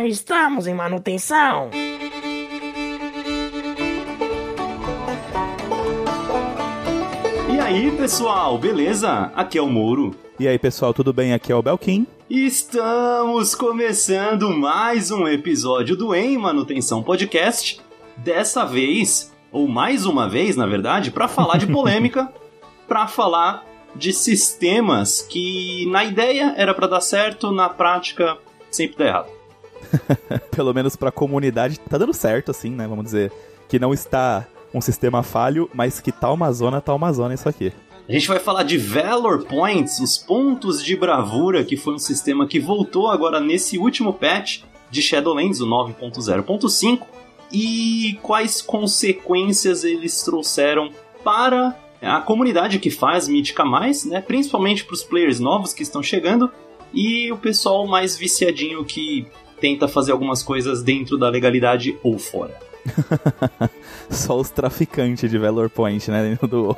Estamos em manutenção. E aí, pessoal, beleza? Aqui é o Mouro. E aí, pessoal, tudo bem? Aqui é o Belkin. Estamos começando mais um episódio do Em Manutenção Podcast. Dessa vez, ou mais uma vez, na verdade, para falar de polêmica, para falar de sistemas que na ideia era para dar certo, na prática sempre dá errado. Pelo menos pra comunidade tá dando certo, assim, né? Vamos dizer. Que não está um sistema falho, mas que tá uma zona, tá uma zona isso aqui. A gente vai falar de Valor Points, os pontos de bravura, que foi um sistema que voltou agora nesse último patch de Shadowlands, o 9.0.5, e quais consequências eles trouxeram para a comunidade que faz Mítica Mais, né? principalmente para os players novos que estão chegando, e o pessoal mais viciadinho que tenta fazer algumas coisas dentro da legalidade ou fora. Só os traficantes de Valor Point, né? Dentro do.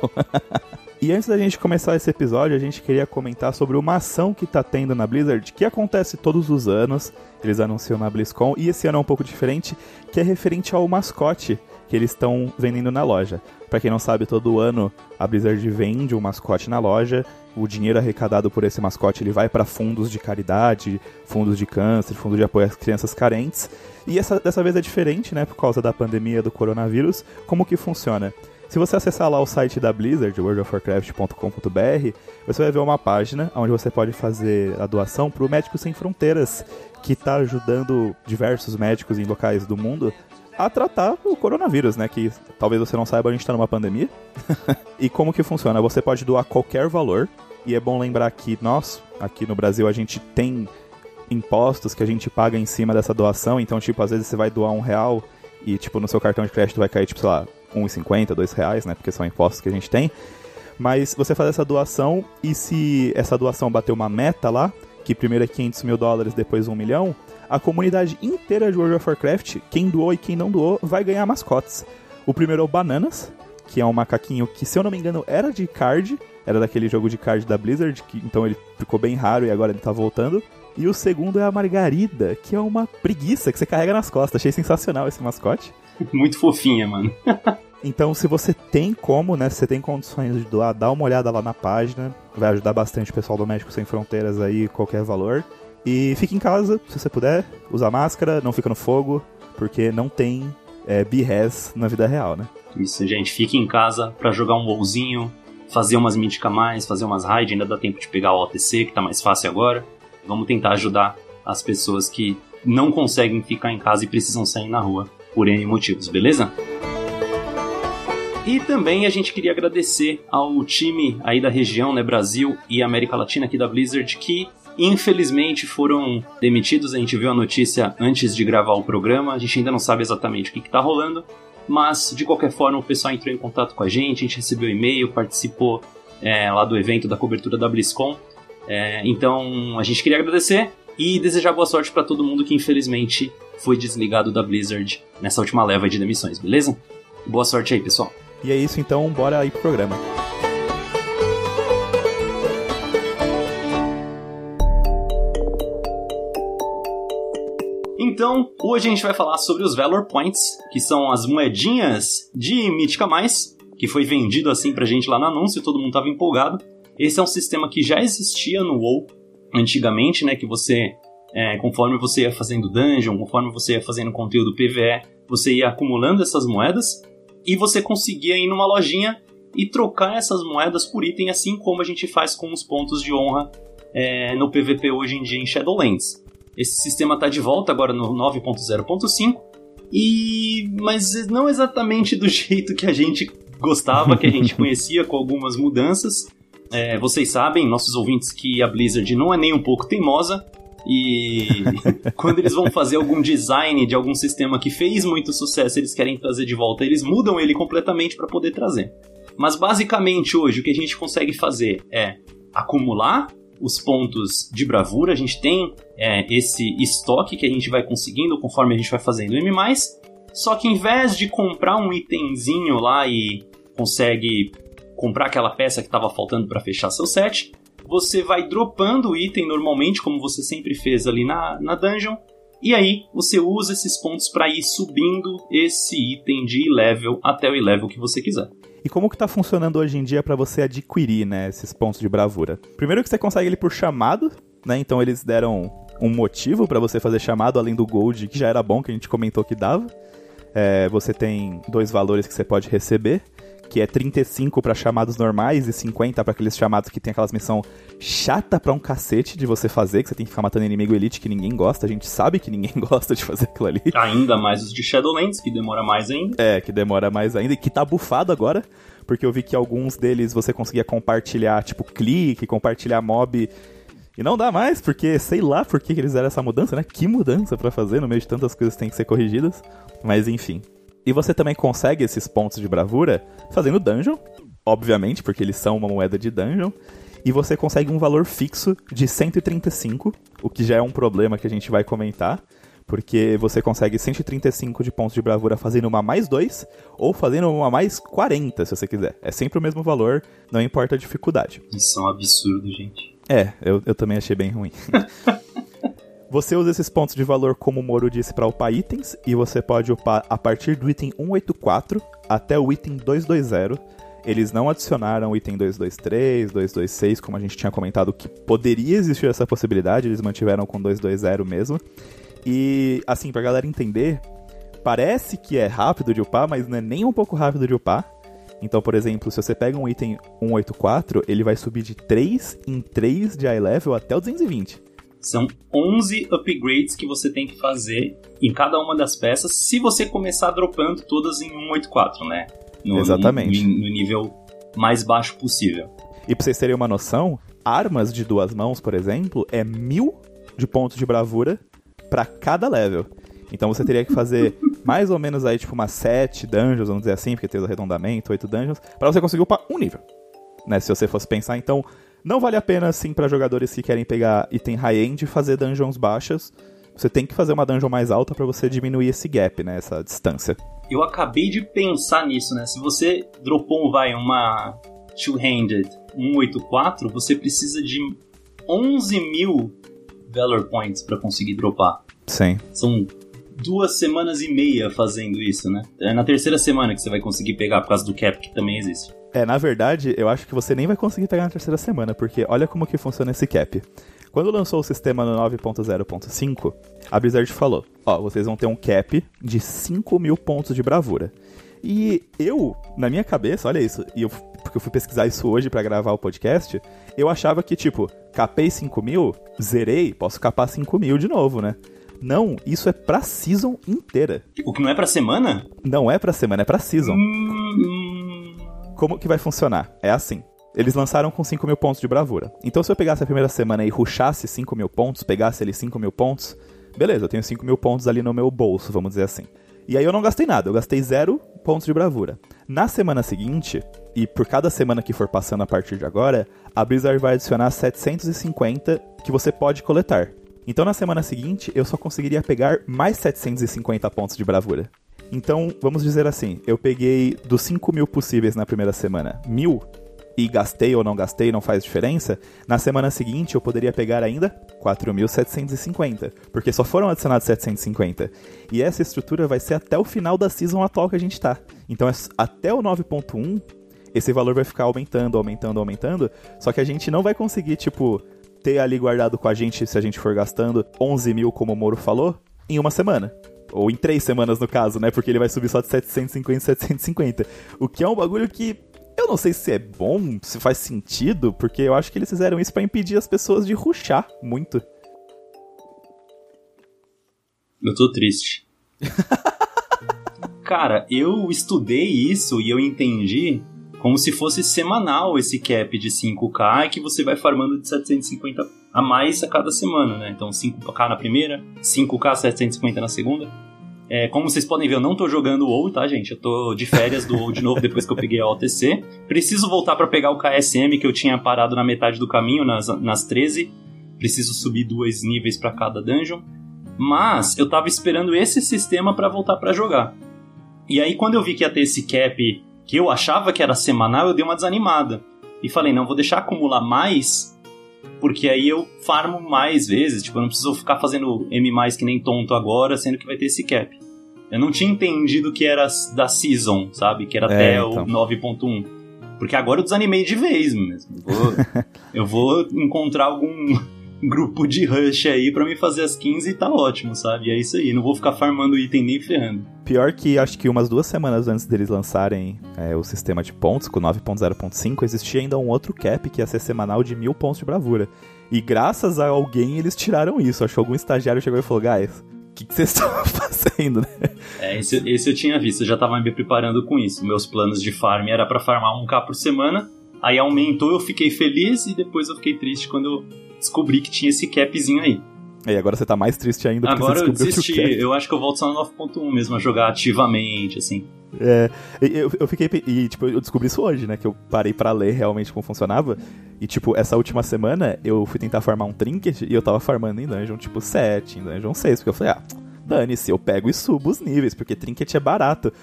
e antes da gente começar esse episódio, a gente queria comentar sobre uma ação que tá tendo na Blizzard, que acontece todos os anos. Eles anunciam na BlizzCon, e esse ano é um pouco diferente, que é referente ao mascote que eles estão vendendo na loja. Para quem não sabe, todo ano a Blizzard vende um mascote na loja. O dinheiro arrecadado por esse mascote ele vai para fundos de caridade, fundos de câncer, fundos de apoio às crianças carentes. E essa, dessa vez é diferente, né, por causa da pandemia do coronavírus. Como que funciona? Se você acessar lá o site da Blizzard, worldofwarcraft.com.br, você vai ver uma página onde você pode fazer a doação para o Médicos Sem Fronteiras, que está ajudando diversos médicos em locais do mundo a tratar o coronavírus, né? Que talvez você não saiba, a gente está numa pandemia. e como que funciona? Você pode doar qualquer valor. E é bom lembrar que nós, aqui no Brasil, a gente tem impostos que a gente paga em cima dessa doação. Então, tipo, às vezes você vai doar um real e, tipo, no seu cartão de crédito vai cair, tipo, sei lá, 1,50, 2 reais, né? Porque são impostos que a gente tem. Mas você faz essa doação e se essa doação bater uma meta lá, que primeiro é 500 mil dólares, depois 1 milhão, a comunidade inteira de World of Warcraft, quem doou e quem não doou, vai ganhar mascotes. O primeiro é o Bananas, que é um macaquinho que, se eu não me engano, era de card, era daquele jogo de card da Blizzard, que, então ele ficou bem raro e agora ele tá voltando. E o segundo é a Margarida, que é uma preguiça que você carrega nas costas. Achei sensacional esse mascote. Muito fofinha, mano. então, se você tem como, né, se você tem condições de doar, dá uma olhada lá na página. Vai ajudar bastante o pessoal do México Sem Fronteiras aí, qualquer valor. E fique em casa, se você puder, usa máscara, não fica no fogo, porque não tem é, BRES na vida real, né? Isso, gente, fique em casa para jogar um WoWzinho, fazer umas mítica mais, fazer umas raid, ainda dá tempo de pegar o OTC, que tá mais fácil agora. Vamos tentar ajudar as pessoas que não conseguem ficar em casa e precisam sair na rua por N motivos, beleza? E também a gente queria agradecer ao time aí da região, né, Brasil e América Latina aqui da Blizzard, que infelizmente foram demitidos. A gente viu a notícia antes de gravar o programa, a gente ainda não sabe exatamente o que está rolando, mas de qualquer forma o pessoal entrou em contato com a gente, a gente recebeu e-mail, participou é, lá do evento da cobertura da BlizzCon. É, então a gente queria agradecer e desejar boa sorte para todo mundo que infelizmente foi desligado da Blizzard nessa última leva de demissões, beleza? Boa sorte aí, pessoal. E é isso então, bora aí pro programa. Então, hoje a gente vai falar sobre os Valor Points, que são as moedinhas de Mítica Mais, que foi vendido assim pra gente lá no anúncio, todo mundo tava empolgado. Esse é um sistema que já existia no WoW antigamente, né, que você é, conforme você ia fazendo dungeon, conforme você ia fazendo conteúdo PVE, você ia acumulando essas moedas e você conseguia ir numa lojinha e trocar essas moedas por item, assim como a gente faz com os pontos de honra é, no PVP hoje em dia em Shadowlands. Esse sistema está de volta agora no 9.0.5 e mas não exatamente do jeito que a gente gostava, que a gente conhecia, com algumas mudanças. É, vocês sabem, nossos ouvintes, que a Blizzard não é nem um pouco teimosa. E quando eles vão fazer algum design de algum sistema que fez muito sucesso, eles querem trazer de volta, eles mudam ele completamente para poder trazer. Mas basicamente hoje o que a gente consegue fazer é acumular os pontos de bravura, a gente tem é, esse estoque que a gente vai conseguindo conforme a gente vai fazendo M+, só que em vez de comprar um itemzinho lá e consegue comprar aquela peça que estava faltando para fechar seu set, você vai dropando o item normalmente, como você sempre fez ali na, na dungeon, E aí você usa esses pontos para ir subindo esse item de level até o level que você quiser. E como que tá funcionando hoje em dia para você adquirir, né, esses pontos de bravura? Primeiro que você consegue ele por chamado, né? Então eles deram um motivo para você fazer chamado além do gold, que já era bom que a gente comentou que dava. É, você tem dois valores que você pode receber que é 35 para chamados normais e 50 para aqueles chamados que tem aquelas missão chata pra um cacete de você fazer, que você tem que ficar matando inimigo elite que ninguém gosta, a gente sabe que ninguém gosta de fazer aquilo ali. Ainda mais os de Shadowlands, que demora mais ainda. É, que demora mais ainda e que tá bufado agora, porque eu vi que alguns deles você conseguia compartilhar, tipo, clique, compartilhar mob e não dá mais, porque sei lá por que eles fizeram essa mudança, né? Que mudança para fazer no meio de tantas coisas que tem que ser corrigidas. Mas enfim. E você também consegue esses pontos de bravura fazendo dungeon, obviamente, porque eles são uma moeda de dungeon. E você consegue um valor fixo de 135, o que já é um problema que a gente vai comentar. Porque você consegue 135 de pontos de bravura fazendo uma mais 2 ou fazendo uma mais 40, se você quiser. É sempre o mesmo valor, não importa a dificuldade. Isso é um absurdo, gente. É, eu, eu também achei bem ruim. Você usa esses pontos de valor, como o Moro disse, para upar itens, e você pode upar a partir do item 184 até o item 220. Eles não adicionaram o item 223, 226, como a gente tinha comentado que poderia existir essa possibilidade, eles mantiveram com 220 mesmo. E, assim, pra galera entender, parece que é rápido de upar, mas não é nem um pouco rápido de upar. Então, por exemplo, se você pega um item 184, ele vai subir de 3 em 3 de high level até o 220. São 11 upgrades que você tem que fazer em cada uma das peças, se você começar dropando todas em 184, né? No, Exatamente. No, no nível mais baixo possível. E pra vocês terem uma noção, armas de duas mãos, por exemplo, é mil de pontos de bravura para cada level. Então você teria que fazer mais ou menos aí, tipo, umas 7 dungeons, vamos dizer assim, porque tem o arredondamento, 8 dungeons, para você conseguir upar um nível. Né, se você fosse pensar, então não vale a pena, assim, para jogadores que querem pegar item high-end fazer dungeons baixas. Você tem que fazer uma dungeon mais alta para você diminuir esse gap, né? Essa distância. Eu acabei de pensar nisso, né? Se você dropou, vai, uma two-handed 184, você precisa de 11 mil Valor Points para conseguir dropar. Sim. São duas semanas e meia fazendo isso, né? É na terceira semana que você vai conseguir pegar por causa do cap que também existe. É, na verdade, eu acho que você nem vai conseguir pegar na terceira semana, porque olha como que funciona esse cap. Quando lançou o sistema no 9.0.5, a Blizzard falou: Ó, vocês vão ter um cap de 5 mil pontos de bravura. E eu, na minha cabeça, olha isso, e eu, porque eu fui pesquisar isso hoje para gravar o podcast, eu achava que, tipo, capei 5 mil, zerei, posso capar 5 mil de novo, né? Não, isso é pra season inteira. O que não é pra semana? Não é pra semana, é pra season. Hum, como que vai funcionar? É assim. Eles lançaram com 5 mil pontos de bravura. Então, se eu pegasse a primeira semana e rushasse 5 mil pontos, pegasse ali 5 mil pontos, beleza, eu tenho 5 mil pontos ali no meu bolso, vamos dizer assim. E aí eu não gastei nada, eu gastei zero pontos de bravura. Na semana seguinte, e por cada semana que for passando a partir de agora, a Blizzard vai adicionar 750 que você pode coletar. Então na semana seguinte, eu só conseguiria pegar mais 750 pontos de bravura. Então, vamos dizer assim, eu peguei dos 5 mil possíveis na primeira semana, mil, e gastei ou não gastei, não faz diferença, na semana seguinte eu poderia pegar ainda 4.750, porque só foram adicionados 750. E essa estrutura vai ser até o final da season atual que a gente tá. Então, até o 9.1, esse valor vai ficar aumentando, aumentando, aumentando, só que a gente não vai conseguir, tipo, ter ali guardado com a gente, se a gente for gastando 11 mil, como o Moro falou, em uma semana. Ou em três semanas, no caso, né? Porque ele vai subir só de 750 em 750. O que é um bagulho que eu não sei se é bom, se faz sentido, porque eu acho que eles fizeram isso para impedir as pessoas de ruxar muito. Eu tô triste. Cara, eu estudei isso e eu entendi como se fosse semanal esse cap de 5k e que você vai farmando de 750 a mais a cada semana, né? Então 5k na primeira, 5k 750 na segunda. É, como vocês podem ver, eu não tô jogando WoW, tá, gente? Eu tô de férias do WoW de novo depois que eu peguei a OTC. Preciso voltar para pegar o KSM que eu tinha parado na metade do caminho, nas, nas 13. Preciso subir dois níveis para cada dungeon. Mas eu tava esperando esse sistema para voltar para jogar. E aí quando eu vi que ia ter esse cap que eu achava que era semanal, eu dei uma desanimada. E falei, não, vou deixar acumular mais porque aí eu farmo mais vezes, tipo, eu não preciso ficar fazendo M mais que nem tonto agora, sendo que vai ter esse cap. Eu não tinha entendido que era da season, sabe? Que era É, até então. o 9.1. Porque agora eu desanimei de vez mesmo. Eu vou, eu vou encontrar algum grupo de rush aí pra me fazer as 15 e tá ótimo, sabe? E é isso aí, não vou ficar farmando item nem ferrando. Pior que acho que umas duas semanas antes deles lançarem é, o sistema de pontos, com 9.0.5, existia ainda um outro cap que ia ser semanal de mil pontos de bravura. E graças a alguém eles tiraram isso. Acho que algum estagiário chegou e falou: Guys, o que vocês estão fazendo, né? É, esse, esse eu tinha visto, eu já tava me preparando com isso. Meus planos de farm era pra farmar 1k por semana, aí aumentou, eu fiquei feliz e depois eu fiquei triste quando eu descobri que tinha esse capzinho aí. E agora você tá mais triste ainda porque Agora você eu descobriu desisti, que o cap... eu acho que eu volto só no 9.1 mesmo, a jogar ativamente, assim. É, eu, eu fiquei. E, tipo, eu descobri isso hoje, né? Que eu parei pra ler realmente como funcionava. E, tipo, essa última semana eu fui tentar farmar um trinket e eu tava farmando em dungeon, tipo, 7, em dungeon 6. Porque eu falei, ah, dane-se, eu pego e subo os níveis, porque trinket é barato.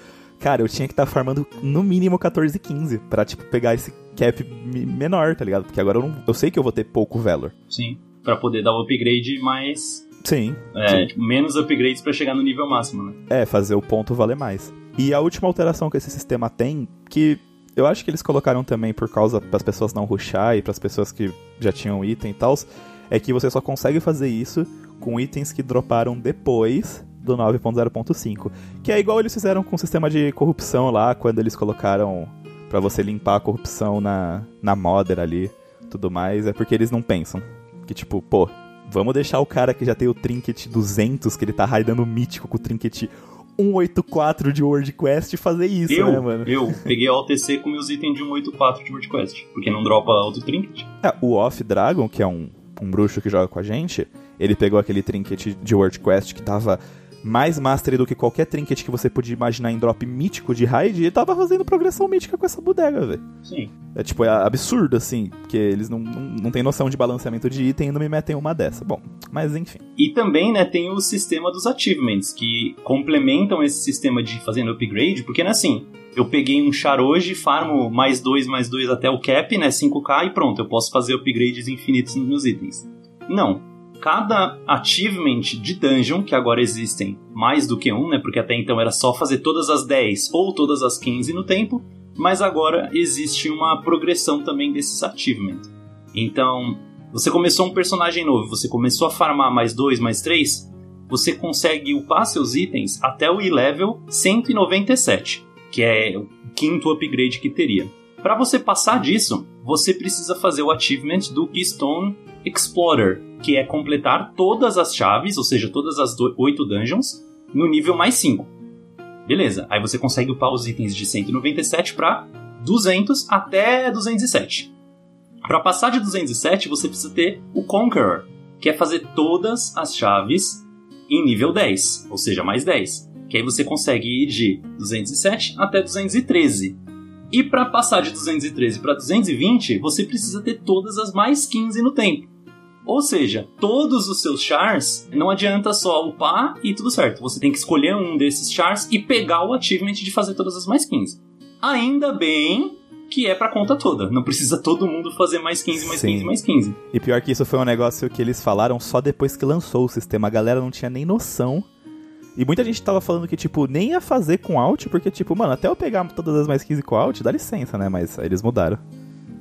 Cara, eu tinha que estar farmando no mínimo 14 e 15 pra, tipo, pegar esse cap me- menor, tá ligado? Porque agora eu, não, eu sei que eu vou ter pouco Valor. Sim. Pra poder dar o upgrade mais. Sim, É, tipo, menos upgrades pra chegar no nível máximo, né? É, fazer o ponto valer mais. E a última alteração que esse sistema tem, que eu acho que eles colocaram também por causa das pessoas não rushar e para as pessoas que já tinham item e tal, é que você só consegue fazer isso com itens que droparam depois do 9.0.5. Que é igual eles fizeram com o sistema de corrupção lá, quando eles colocaram pra você limpar a corrupção na, na modder ali, tudo mais, é porque eles não pensam. Que tipo, pô, vamos deixar o cara que já tem o trinket 200, que ele tá raidando mítico com o trinket 184 de World Quest fazer isso, eu, né, mano? eu peguei a OTC com meus itens de 184 de World Quest, porque não dropa outro trinket. É, o Off Dragon, que é um, um bruxo que joga com a gente, ele pegou aquele trinket de World Quest que tava mais mastery do que qualquer trinket que você podia imaginar em drop mítico de raid e tava fazendo progressão mítica com essa bodega, velho. Sim. É tipo, é absurdo, assim, porque eles não, não, não têm noção de balanceamento de item e não me metem uma dessa. Bom, mas enfim. E também, né, tem o sistema dos achievements, que complementam esse sistema de fazendo upgrade, porque, né, assim, eu peguei um char hoje, farmo mais dois, mais dois até o cap, né, 5k, e pronto, eu posso fazer upgrades infinitos nos meus itens. Não. Cada achievement de dungeon, que agora existem mais do que um, né, porque até então era só fazer todas as 10 ou todas as 15 no tempo, mas agora existe uma progressão também desses achievements. Então, você começou um personagem novo, você começou a farmar mais dois, mais três, você consegue upar seus itens até o E-Level 197, que é o quinto upgrade que teria. Para você passar disso, você precisa fazer o achievement do Keystone Explorer, que é completar todas as chaves, ou seja, todas as oito dungeons, no nível mais 5. Beleza, aí você consegue upar os itens de 197 para 200 até 207. Para passar de 207, você precisa ter o Conqueror, que é fazer todas as chaves em nível 10, ou seja, mais 10. Que aí você consegue ir de 207 até 213. E para passar de 213 para 220, você precisa ter todas as mais 15 no tempo. Ou seja, todos os seus chars, não adianta só upar e tudo certo. Você tem que escolher um desses chars e pegar o achievement de fazer todas as mais 15. Ainda bem que é pra conta toda. Não precisa todo mundo fazer mais 15, mais Sim. 15, mais 15. E pior que isso foi um negócio que eles falaram só depois que lançou o sistema. A galera não tinha nem noção. E muita gente tava falando que, tipo, nem ia fazer com alt, porque, tipo, mano, até eu pegar todas as mais 15 com alt, dá licença, né? Mas aí eles mudaram.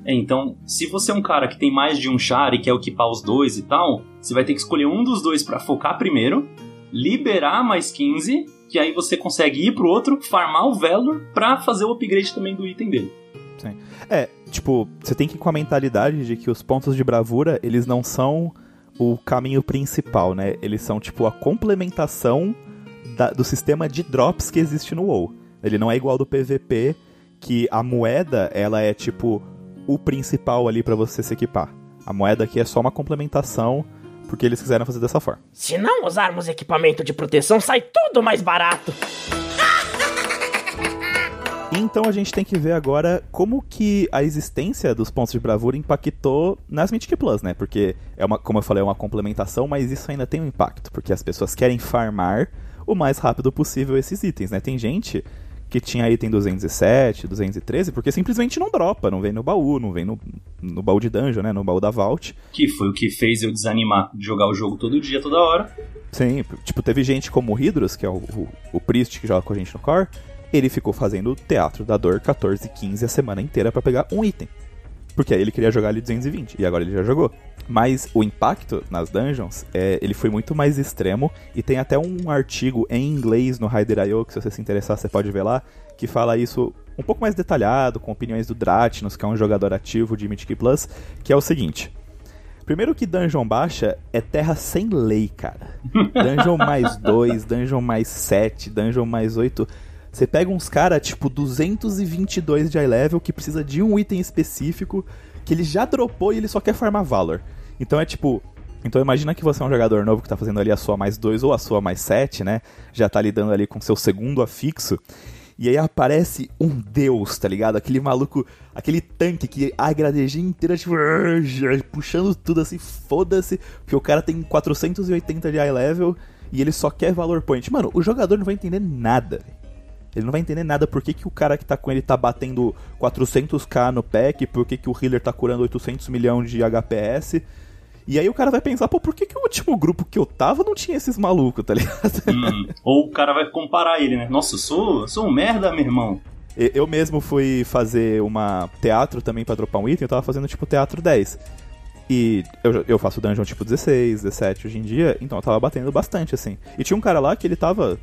É, então, se você é um cara que tem mais de um char e quer equipar os dois e tal, você vai ter que escolher um dos dois pra focar primeiro, liberar mais 15, que aí você consegue ir pro outro, farmar o Valor pra fazer o upgrade também do item dele. É, tipo, você tem que ir com a mentalidade de que os pontos de bravura, eles não são o caminho principal, né? Eles são, tipo, a complementação da- do sistema de drops que existe no WoW. Ele não é igual do PVP, que a moeda, ela é, tipo, o principal ali pra você se equipar. A moeda aqui é só uma complementação, porque eles quiseram fazer dessa forma. Se não usarmos equipamento de proteção, sai tudo mais barato. Então a gente tem que ver agora como que a existência dos pontos de bravura impactou nas Mythic Plus, né? Porque, é uma, como eu falei, é uma complementação, mas isso ainda tem um impacto, porque as pessoas querem farmar o mais rápido possível esses itens, né? Tem gente que tinha item 207, 213, porque simplesmente não dropa, não vem no baú, não vem no, no baú de dungeon, né? No baú da Vault. Que foi o que fez eu desanimar de jogar o jogo todo dia, toda hora. Sim, tipo, teve gente como o Hydros, que é o, o, o Priest que joga com a gente no core, ele ficou fazendo Teatro da Dor 14, 15 a semana inteira para pegar um item. Porque aí ele queria jogar ali 220, e agora ele já jogou. Mas o impacto nas dungeons, é, ele foi muito mais extremo, e tem até um artigo em inglês no Hyder.io, que se você se interessar você pode ver lá, que fala isso um pouco mais detalhado, com opiniões do Dratnos, que é um jogador ativo de Mythic Plus, que é o seguinte... Primeiro que dungeon baixa é terra sem lei, cara. Dungeon mais 2, dungeon mais 7, dungeon mais 8... Você pega uns cara tipo 222 de high level que precisa de um item específico que ele já dropou e ele só quer farmar Valor. Então é tipo. Então imagina que você é um jogador novo que tá fazendo ali a sua mais 2 ou a sua mais 7, né? Já tá lidando ali com seu segundo afixo. E aí aparece um deus, tá ligado? Aquele maluco, aquele tanque que a gradejinha inteira, tipo, puxando tudo assim, foda-se, porque o cara tem 480 de high level e ele só quer valor point. Mano, o jogador não vai entender nada. Ele não vai entender nada por que, que o cara que tá com ele tá batendo 400k no pack, por que, que o healer tá curando 800 milhões de HPS. E aí o cara vai pensar, pô, por que, que o último grupo que eu tava não tinha esses malucos, tá ligado? Hum, ou o cara vai comparar ele, né? Nossa, eu sou, sou um merda, meu irmão. Eu mesmo fui fazer uma teatro também pra dropar um item, eu tava fazendo tipo teatro 10. E eu, eu faço dungeon tipo 16, 17 hoje em dia, então eu tava batendo bastante, assim. E tinha um cara lá que ele tava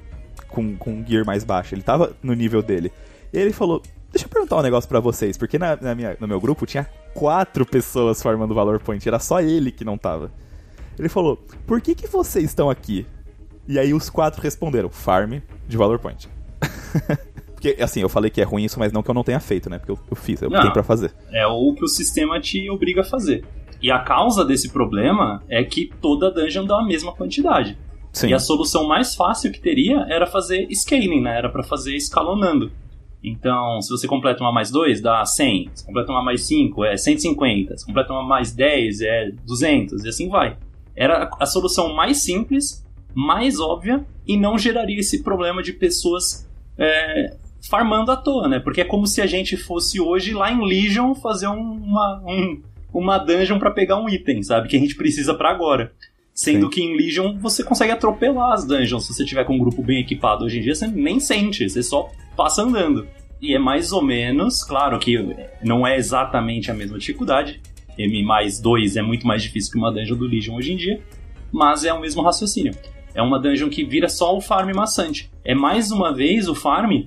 com, com gear mais baixo, ele tava no nível dele. E ele falou: Deixa eu perguntar um negócio para vocês, porque na, na, minha, no meu grupo tinha quatro pessoas formando Valor Point, era só ele que não tava. Ele falou: Por que, que vocês estão aqui? E aí os quatro responderam: Farm de Valor Point. porque, assim, eu falei que é ruim isso, mas não que eu não tenha feito, né? Porque eu, eu fiz, eu tenho pra fazer. É o que o sistema te obriga a fazer. E a causa desse problema é que toda dungeon dá a mesma quantidade. Sim. E a solução mais fácil que teria era fazer scaling, né? Era para fazer escalonando. Então, se você completa uma mais 2, dá 100. Se completa uma mais 5, é 150. Se completa uma mais 10, é 200. E assim vai. Era a solução mais simples, mais óbvia e não geraria esse problema de pessoas é, farmando à toa, né? Porque é como se a gente fosse hoje lá em Legion fazer uma, um, uma dungeon para pegar um item, sabe? Que a gente precisa para agora. Sendo Sim. que em Legion você consegue atropelar as dungeons se você tiver com um grupo bem equipado. Hoje em dia você nem sente, você só passa andando. E é mais ou menos, claro que não é exatamente a mesma dificuldade. M mais 2 é muito mais difícil que uma dungeon do Legion hoje em dia, mas é o mesmo raciocínio. É uma dungeon que vira só o farm maçante. É mais uma vez o farm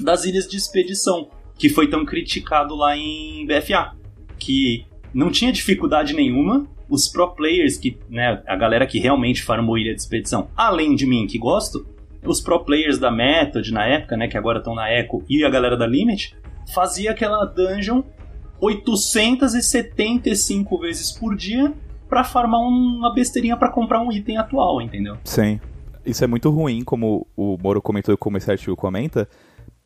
das ilhas de expedição, que foi tão criticado lá em BFA. Que não tinha dificuldade nenhuma, os pro players, que, né, a galera que realmente farmou Ilha de Expedição, além de mim que gosto, os pro players da Method na época, né, que agora estão na Echo, e a galera da Limit, fazia aquela dungeon 875 vezes por dia para farmar uma besteirinha para comprar um item atual, entendeu? Sim. Isso é muito ruim, como o Moro comentou e esse artigo comenta,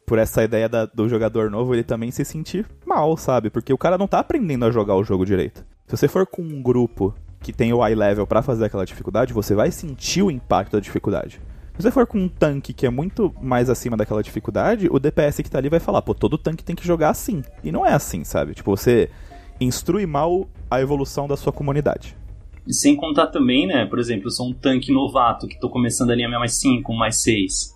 por essa ideia da, do jogador novo ele também se sentir mal, sabe? Porque o cara não tá aprendendo a jogar o jogo direito. Se você for com um grupo que tem o eye level para fazer aquela dificuldade, você vai sentir o impacto da dificuldade. Se você for com um tanque que é muito mais acima daquela dificuldade, o DPS que tá ali vai falar, pô, todo tanque tem que jogar assim. E não é assim, sabe? Tipo, você instrui mal a evolução da sua comunidade. E sem contar também, né, por exemplo, eu sou um tanque novato que tô começando ali a minha mais 5, mais 6,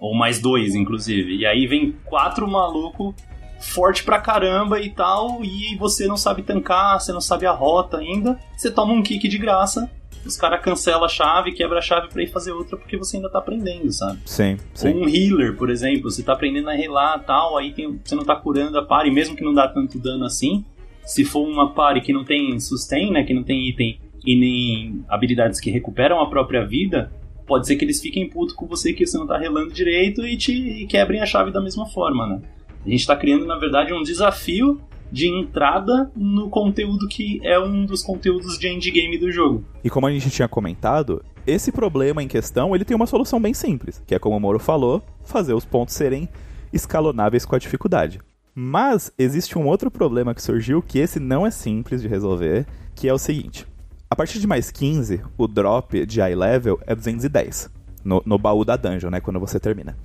ou mais 2, inclusive. E aí vem quatro maluco forte pra caramba e tal, e você não sabe tancar, você não sabe a rota ainda, você toma um kick de graça, os caras cancelam a chave, quebra a chave para ir fazer outra porque você ainda tá aprendendo, sabe? Sim, sim. Ou um healer, por exemplo, você tá aprendendo a relar tal, aí tem, você não tá curando a pare, mesmo que não dá tanto dano assim, se for uma pare que não tem sustain, né, que não tem item e nem habilidades que recuperam a própria vida, pode ser que eles fiquem putos com você que você não tá relando direito e te e quebrem a chave da mesma forma, né? A gente está criando, na verdade, um desafio de entrada no conteúdo que é um dos conteúdos de endgame do jogo. E como a gente tinha comentado, esse problema em questão ele tem uma solução bem simples, que é como o Moro falou, fazer os pontos serem escalonáveis com a dificuldade. Mas existe um outro problema que surgiu que esse não é simples de resolver, que é o seguinte: a partir de mais 15, o drop de high level é 210 no, no baú da dungeon, né, quando você termina.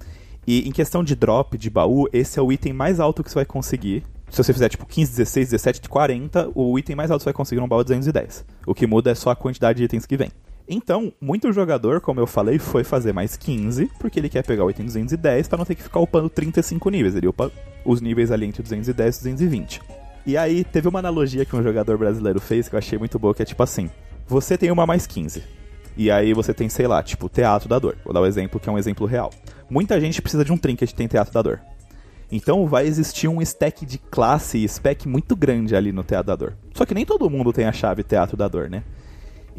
E em questão de drop de baú, esse é o item mais alto que você vai conseguir. Se você fizer tipo 15, 16, 17, 40, o item mais alto você vai conseguir num baú é 210. O que muda é só a quantidade de itens que vem. Então, muito jogador, como eu falei, foi fazer mais 15, porque ele quer pegar o item 210 para não ter que ficar upando 35 níveis. Ele upa os níveis ali entre 210 e 220. E aí, teve uma analogia que um jogador brasileiro fez que eu achei muito boa, que é tipo assim: você tem uma mais 15. E aí você tem, sei lá, tipo, Teatro da Dor. Vou dar um exemplo que é um exemplo real. Muita gente precisa de um trinket tem Teatro da Dor. Então vai existir um stack de classe e spec muito grande ali no Teatro da Dor. Só que nem todo mundo tem a chave Teatro da Dor, né?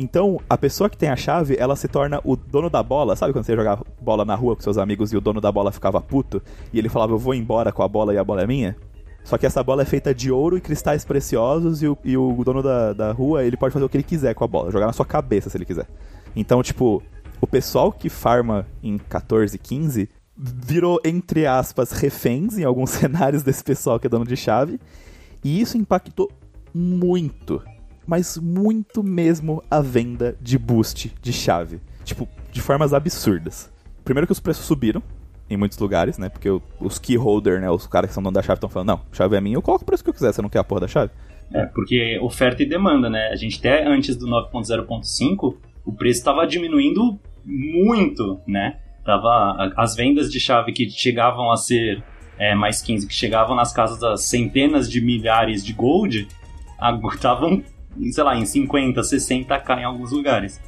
Então, a pessoa que tem a chave, ela se torna o dono da bola. Sabe quando você jogava bola na rua com seus amigos e o dono da bola ficava puto? E ele falava, eu vou embora com a bola e a bola é minha? Só que essa bola é feita de ouro e cristais preciosos e o, e o dono da, da rua, ele pode fazer o que ele quiser com a bola. Jogar na sua cabeça se ele quiser. Então, tipo, o pessoal que farma em 14, 15 virou, entre aspas, reféns em alguns cenários desse pessoal que é dono de chave. E isso impactou muito mas muito mesmo a venda de boost de chave. Tipo, de formas absurdas. Primeiro que os preços subiram em muitos lugares, né? Porque os key holder, né? Os caras que são dono da chave estão falando, não, chave é minha, eu coloco o preço que eu quiser, você não quer a porra da chave? É, porque oferta e demanda, né? A gente até antes do 9.0.5, o preço estava diminuindo muito, né? Tava, as vendas de chave que chegavam a ser é, mais 15, que chegavam nas casas das centenas de milhares de gold, estavam sei lá, em 50, 60k em alguns lugares.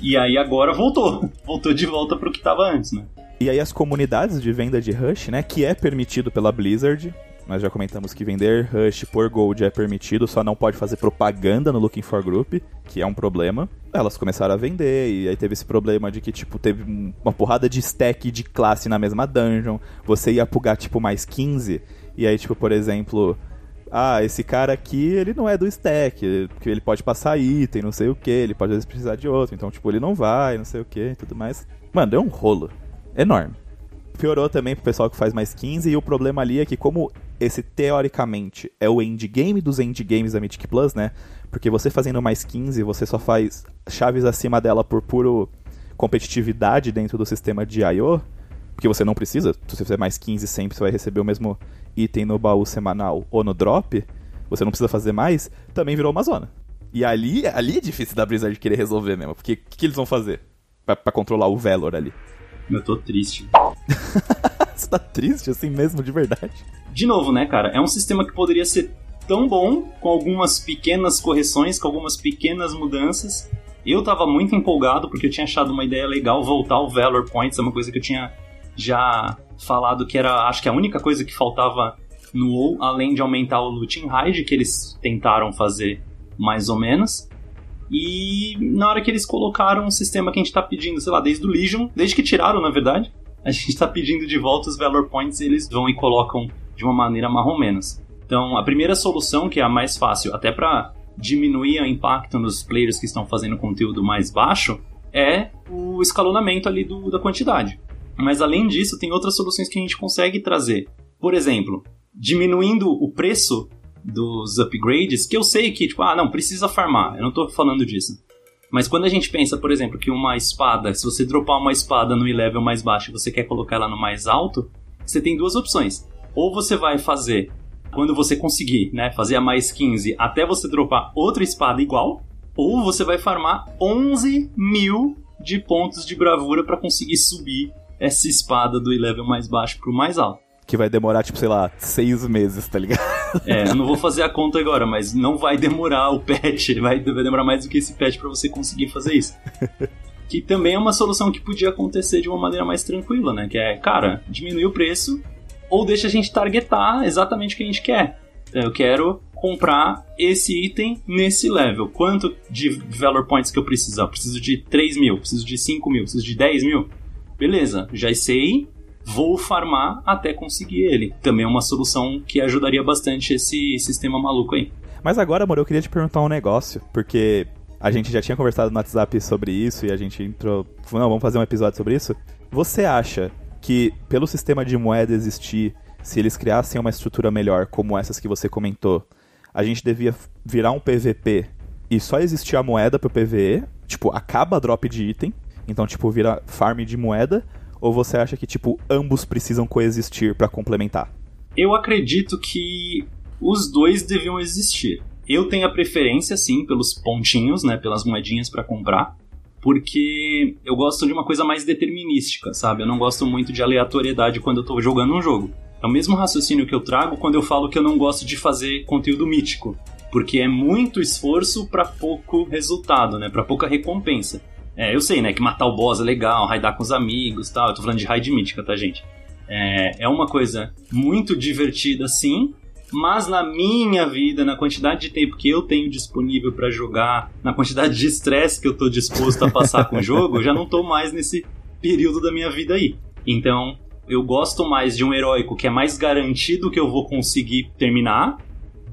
E aí agora voltou. Voltou de volta pro que estava antes, né? E aí as comunidades de venda de Rush, né, que é permitido pela Blizzard, nós já comentamos que vender Rush por Gold é permitido, só não pode fazer propaganda no Looking for Group, que é um problema. Elas começaram a vender, e aí teve esse problema de que, tipo, teve uma porrada de stack de classe na mesma dungeon, você ia pugar, tipo, mais 15, e aí, tipo, por exemplo, ah, esse cara aqui, ele não é do stack, porque ele pode passar item, não sei o que, ele pode às vezes precisar de outro, então, tipo, ele não vai, não sei o que e tudo mais. Mano, deu um rolo enorme. Piorou também pro pessoal que faz mais 15, e o problema ali é que, como esse teoricamente é o endgame dos endgames da Mythic Plus, né? Porque você fazendo mais 15, você só faz chaves acima dela por puro competitividade dentro do sistema de I.O., porque você não precisa, se você fizer mais 15 sempre, você vai receber o mesmo item no baú semanal ou no drop, você não precisa fazer mais, também virou uma zona. E ali, ali é difícil da Blizzard querer resolver mesmo, porque o que, que, eles vão fazer pra, pra, controlar o Velor ali? Eu tô triste. Tá triste assim mesmo, de verdade? De novo, né, cara? É um sistema que poderia ser tão bom, com algumas pequenas correções, com algumas pequenas mudanças. Eu tava muito empolgado porque eu tinha achado uma ideia legal voltar o Valor Points, é uma coisa que eu tinha já falado que era, acho que a única coisa que faltava no WoW, além de aumentar o looting raid, que eles tentaram fazer mais ou menos. E na hora que eles colocaram um sistema que a gente tá pedindo, sei lá, desde o Legion, desde que tiraram, na verdade, a gente tá pedindo de volta os Valor Points eles vão e colocam de uma maneira marrom menos. Então, a primeira solução, que é a mais fácil, até para diminuir o impacto nos players que estão fazendo conteúdo mais baixo, é o escalonamento ali do, da quantidade. Mas além disso, tem outras soluções que a gente consegue trazer. Por exemplo, diminuindo o preço dos upgrades, que eu sei que, tipo, ah, não, precisa farmar, eu não tô falando disso. Mas quando a gente pensa, por exemplo, que uma espada, se você dropar uma espada no level mais baixo e você quer colocar ela no mais alto, você tem duas opções. Ou você vai fazer, quando você conseguir, né, fazer a mais 15 até você dropar outra espada igual, ou você vai farmar 11 mil de pontos de bravura para conseguir subir essa espada do level mais baixo pro mais alto. Que vai demorar, tipo, sei lá, seis meses, tá ligado? É, eu não vou fazer a conta agora, mas não vai demorar o patch, vai, vai demorar mais do que esse patch para você conseguir fazer isso. que também é uma solução que podia acontecer de uma maneira mais tranquila, né? Que é, cara, diminuir o preço ou deixa a gente targetar exatamente o que a gente quer. Eu quero comprar esse item nesse level. Quanto de Valor Points que eu preciso? Eu preciso de 3 mil, preciso de 5 mil, preciso de 10 mil beleza, já sei, vou farmar até conseguir ele. Também é uma solução que ajudaria bastante esse sistema maluco aí. Mas agora, amor, eu queria te perguntar um negócio, porque a gente já tinha conversado no WhatsApp sobre isso e a gente entrou. Não, vamos fazer um episódio sobre isso. Você acha que, pelo sistema de moeda existir, se eles criassem uma estrutura melhor, como essas que você comentou, a gente devia virar um PVP e só existir a moeda pro PVE? Tipo, acaba a drop de item, então, tipo, vira farm de moeda. Ou você acha que, tipo, ambos precisam coexistir para complementar? Eu acredito que os dois deviam existir. Eu tenho a preferência, sim, pelos pontinhos, né? Pelas moedinhas para comprar. Porque eu gosto de uma coisa mais determinística, sabe? Eu não gosto muito de aleatoriedade quando eu tô jogando um jogo. É o mesmo raciocínio que eu trago quando eu falo que eu não gosto de fazer conteúdo mítico. Porque é muito esforço para pouco resultado, né? Para pouca recompensa. É, eu sei, né, que matar o boss é legal, raidar com os amigos tal. Eu tô falando de raid mítica, tá, gente? É, é uma coisa muito divertida, sim, mas na minha vida, na quantidade de tempo que eu tenho disponível para jogar, na quantidade de estresse que eu tô disposto a passar com o jogo, eu já não tô mais nesse período da minha vida aí. Então, eu gosto mais de um heróico que é mais garantido que eu vou conseguir terminar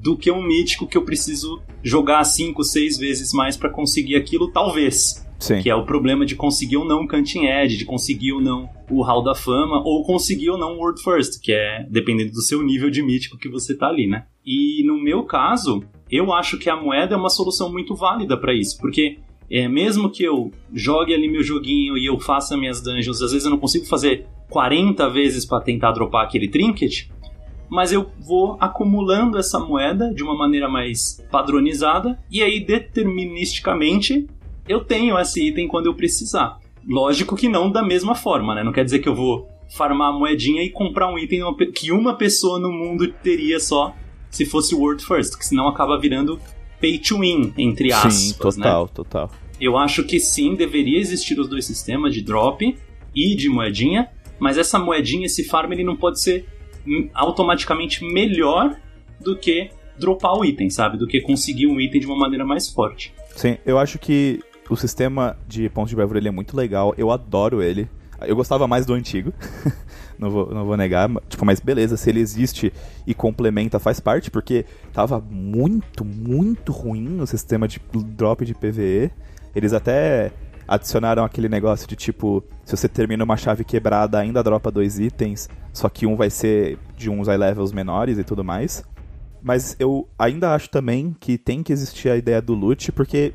do que um mítico que eu preciso jogar 5, 6 vezes mais para conseguir aquilo, talvez. Sim. Que é o problema de conseguir ou não o Cutting Edge, de conseguir ou não o Hall da Fama, ou conseguir ou não o World First, que é dependendo do seu nível de mítico que você tá ali, né? E no meu caso, eu acho que a moeda é uma solução muito válida para isso, porque é, mesmo que eu jogue ali meu joguinho e eu faça minhas dungeons, às vezes eu não consigo fazer 40 vezes para tentar dropar aquele trinket, mas eu vou acumulando essa moeda de uma maneira mais padronizada e aí deterministicamente eu tenho esse item quando eu precisar. Lógico que não da mesma forma, né? Não quer dizer que eu vou farmar a moedinha e comprar um item que uma pessoa no mundo teria só se fosse World First, que senão acaba virando pay to win, entre aspas. Sim, total, né? total. Eu acho que sim, deveria existir os dois sistemas de drop e de moedinha, mas essa moedinha, esse farm, ele não pode ser automaticamente melhor do que dropar o item, sabe? Do que conseguir um item de uma maneira mais forte. Sim, eu acho que o sistema de pontos de bravura ele é muito legal, eu adoro ele. Eu gostava mais do antigo, não, vou, não vou negar, tipo, mas beleza, se ele existe e complementa, faz parte, porque tava muito, muito ruim o sistema de drop de PVE. Eles até adicionaram aquele negócio de tipo, se você termina uma chave quebrada, ainda dropa dois itens, só que um vai ser de uns high levels menores e tudo mais. Mas eu ainda acho também que tem que existir a ideia do loot, porque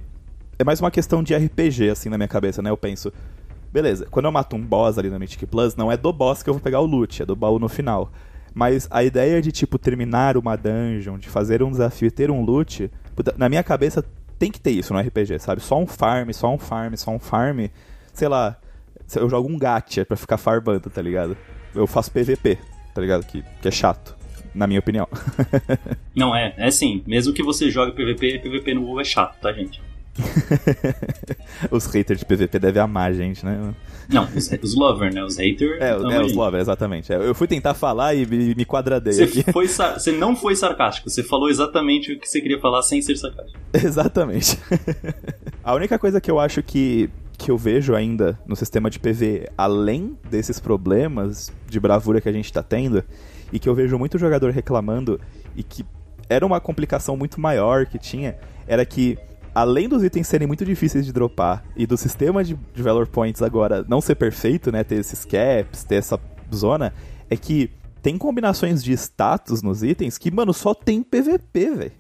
é mais uma questão de RPG, assim, na minha cabeça, né? Eu penso, beleza, quando eu mato um boss ali no Mythic Plus, não é do boss que eu vou pegar o loot, é do baú no final. Mas a ideia de, tipo, terminar uma dungeon, de fazer um desafio e ter um loot, na minha cabeça tem que ter isso no RPG, sabe? Só um farm, só um farm, só um farm. Sei lá, eu jogo um gacha pra ficar farmando, tá ligado? Eu faço PVP, tá ligado? Que, que é chato, na minha opinião. Não, é, é sim. Mesmo que você jogue PVP, PVP no WoW é chato, tá, gente? os haters de PVP devem amar a gente, né? Não, os, os lover, né? Os haters. É, é os lover, exatamente. É, eu fui tentar falar e me, me quadradei. Você, aqui. Foi, você não foi sarcástico, você falou exatamente o que você queria falar sem ser sarcástico. Exatamente. a única coisa que eu acho que, que eu vejo ainda no sistema de PV, além desses problemas de bravura que a gente tá tendo, e que eu vejo muito jogador reclamando, e que era uma complicação muito maior que tinha, era que além dos itens serem muito difíceis de dropar e do sistema de, Valor Points agora não ser perfeito, né, ter esses caps, ter essa zona, é que tem combinações de status nos itens que, mano, só tem PVP, velho.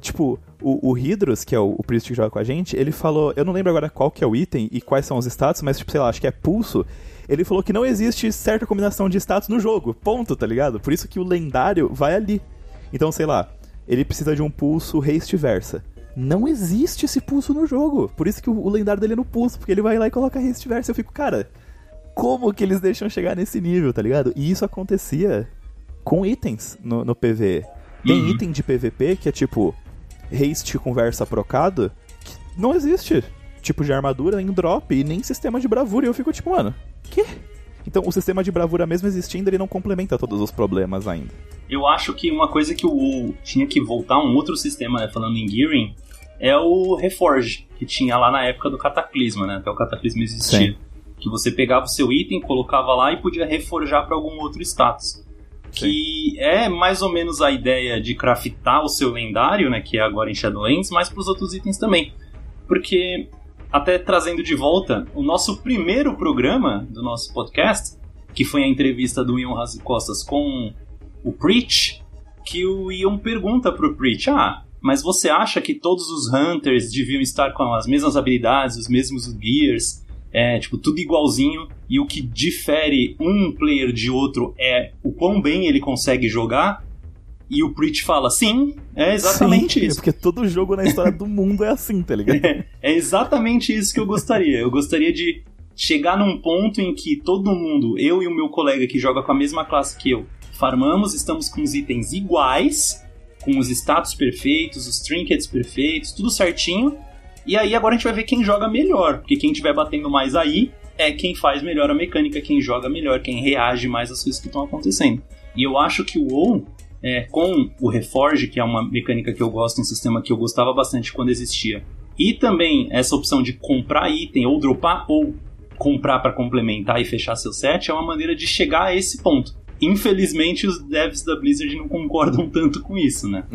Tipo, o, o Hydros, que é o, o Priest que joga com a gente, ele falou, eu não lembro agora qual que é o item e quais são os status, mas, tipo, sei lá, acho que é pulso. Ele falou que não existe certa combinação de status no jogo, ponto, tá ligado? Por isso que o lendário vai ali. Então, sei lá, ele precisa de um pulso haste versa não existe esse pulso no jogo. Por isso que o, lendário dele é no pulso, porque ele vai lá e coloca haste versa. Eu fico, cara, como que eles deixam chegar nesse nível, tá ligado? E isso acontecia com itens no, no PvE. Tem uhum. item de PvP que é tipo haste conversa procado, que não existe tipo de armadura em drop e nem sistema de bravura. E eu fico tipo, mano, que? Então o sistema de bravura mesmo existindo, ele não complementa todos os problemas ainda. Eu acho que uma coisa que o WoW tinha que voltar um outro sistema, né, falando em Gearing, é o Reforge, que tinha lá na época do Cataclisma, né? Até o Cataclisma existia. Sim. Que você pegava o seu item, colocava lá e podia reforjar para algum outro status. Que Sim. é mais ou menos a ideia de craftar o seu lendário, né? Que é agora em Shadowlands, mas para os outros itens também. Porque, até trazendo de volta, o nosso primeiro programa do nosso podcast, que foi a entrevista do Ian Costas com o Preach, que o Ian pergunta pro Preach, ah, mas você acha que todos os Hunters deviam estar com as mesmas habilidades, os mesmos gears, é tipo tudo igualzinho e o que difere um player de outro é o quão bem ele consegue jogar. E o Preach fala, sim, é exatamente Sim, isso. Porque todo jogo na história do mundo é assim, tá ligado? É, é exatamente isso que eu gostaria. Eu gostaria de chegar num ponto em que todo mundo, eu e o meu colega que joga com a mesma classe que eu, farmamos, estamos com os itens iguais, com os status perfeitos, os trinkets perfeitos, tudo certinho. E aí agora a gente vai ver quem joga melhor, porque quem estiver batendo mais aí é quem faz melhor a mecânica, quem joga melhor, quem reage mais às coisas que estão acontecendo. E eu acho que o WoW, é, com o Reforge, que é uma mecânica que eu gosto, um sistema que eu gostava bastante quando existia, e também essa opção de comprar item ou dropar ou comprar para complementar e fechar seu set é uma maneira de chegar a esse ponto. Infelizmente, os devs da Blizzard não concordam tanto com isso, né?